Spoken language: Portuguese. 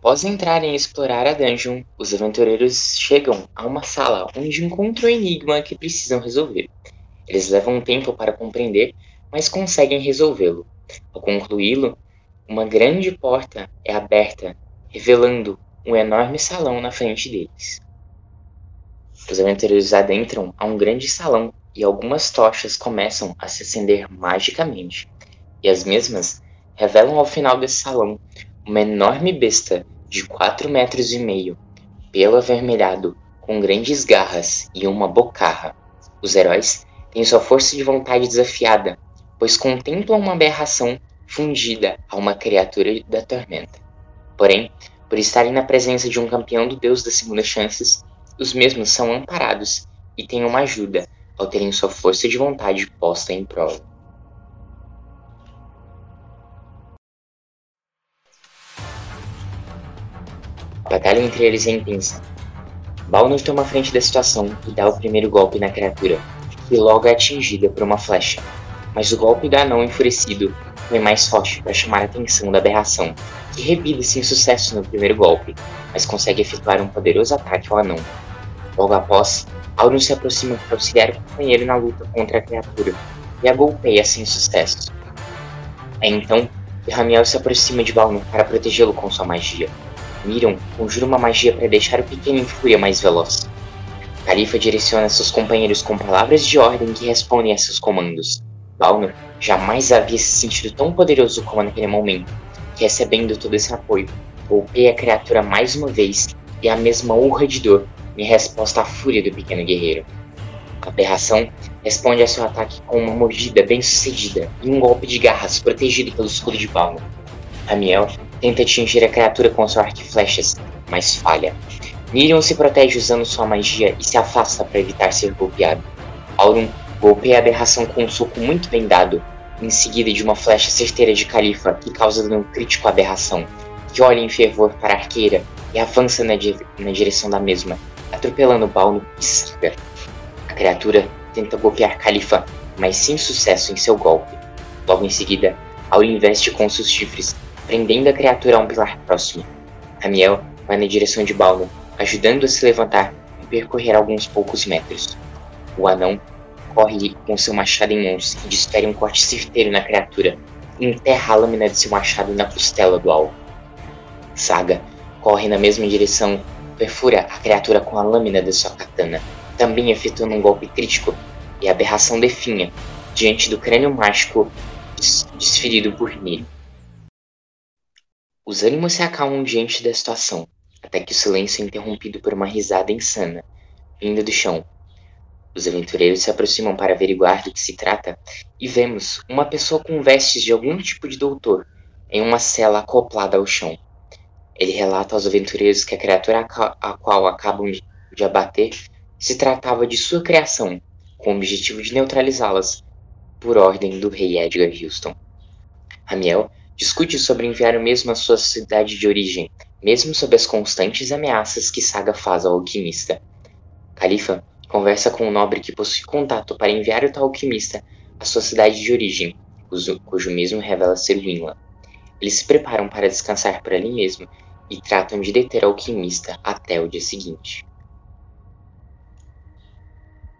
Após entrarem e explorar a dungeon, os aventureiros chegam a uma sala onde encontram o enigma que precisam resolver. Eles levam um tempo para compreender, mas conseguem resolvê-lo. Ao concluí-lo, uma grande porta é aberta, revelando um enorme salão na frente deles. Os aventureiros adentram a um grande salão e algumas tochas começam a se acender magicamente. E as mesmas revelam ao final desse salão uma enorme besta de quatro metros e meio, pelo avermelhado, com grandes garras e uma bocarra. Os heróis têm sua força de vontade desafiada, pois contemplam uma aberração fundida a uma criatura da tormenta. Porém, por estarem na presença de um campeão do deus das segundas chances, os mesmos são amparados e têm uma ajuda ao terem sua força de vontade posta em prova. Batalha entre eles é intensa. Balnor toma frente da situação e dá o primeiro golpe na criatura, que logo é atingida por uma flecha. Mas o golpe do anão enfurecido foi mais forte para chamar a atenção da aberração, que revida sem sucesso no primeiro golpe, mas consegue efetuar um poderoso ataque ao anão, Logo após, Auron se aproxima para auxiliar o companheiro na luta contra a criatura e a golpeia sem sucesso. É então que Ramiel se aproxima de Balnor para protegê-lo com sua magia. Miron conjura uma magia para deixar o pequeno em fúria mais veloz. Califa direciona seus companheiros com palavras de ordem que respondem a seus comandos. Balnor jamais havia se sentido tão poderoso como naquele momento, que recebendo todo esse apoio, golpeia a criatura mais uma vez e a mesma urra de dor em resposta à fúria do pequeno guerreiro. A aberração responde a seu ataque com uma mordida bem sucedida e um golpe de garras protegido pelo escudo de Balnor. Ramiel tenta atingir a criatura com seu arco e flechas, mas falha. Miriam se protege usando sua magia e se afasta para evitar ser golpeado. Aurum golpeia a aberração com um soco muito bem dado, em seguida de uma flecha certeira de Califa que causa dano crítico à aberração, que olha em fervor para a arqueira e avança na, di na direção da mesma, atropelando Balno e Saga. A criatura tenta golpear Califa, mas sem sucesso em seu golpe. Logo em seguida, Aul investe com seus chifres, prendendo a criatura a um pilar próximo. Ramiel vai na direção de Balno, ajudando a se levantar e percorrer alguns poucos metros. O anão corre com seu machado em mãos e desfere um corte certeiro na criatura e enterra a lâmina de seu machado na costela do alvo. Saga corre na mesma direção perfura a criatura com a lâmina de sua katana, também efetuando um golpe crítico, e a aberração definha, diante do crânio mágico desferido por Niri. Os ânimos se acalmam diante da situação, até que o silêncio é interrompido por uma risada insana, vinda do chão. Os aventureiros se aproximam para averiguar do que se trata e vemos uma pessoa com vestes de algum tipo de doutor em uma cela acoplada ao chão. Ele relata aos aventureiros que a criatura a qual acabam de abater se tratava de sua criação, com o objetivo de neutralizá-las, por ordem do rei Edgar Houston. Ramiel discute sobre enviar o mesmo à sua cidade de origem, mesmo sob as constantes ameaças que Saga faz ao alquimista. Califa conversa com um nobre que possui contato para enviar o tal alquimista à sua cidade de origem, cujo, mesmo revela ser Winland. Eles se preparam para descansar por ali mesmo e tratam de deter o alquimista até o dia seguinte.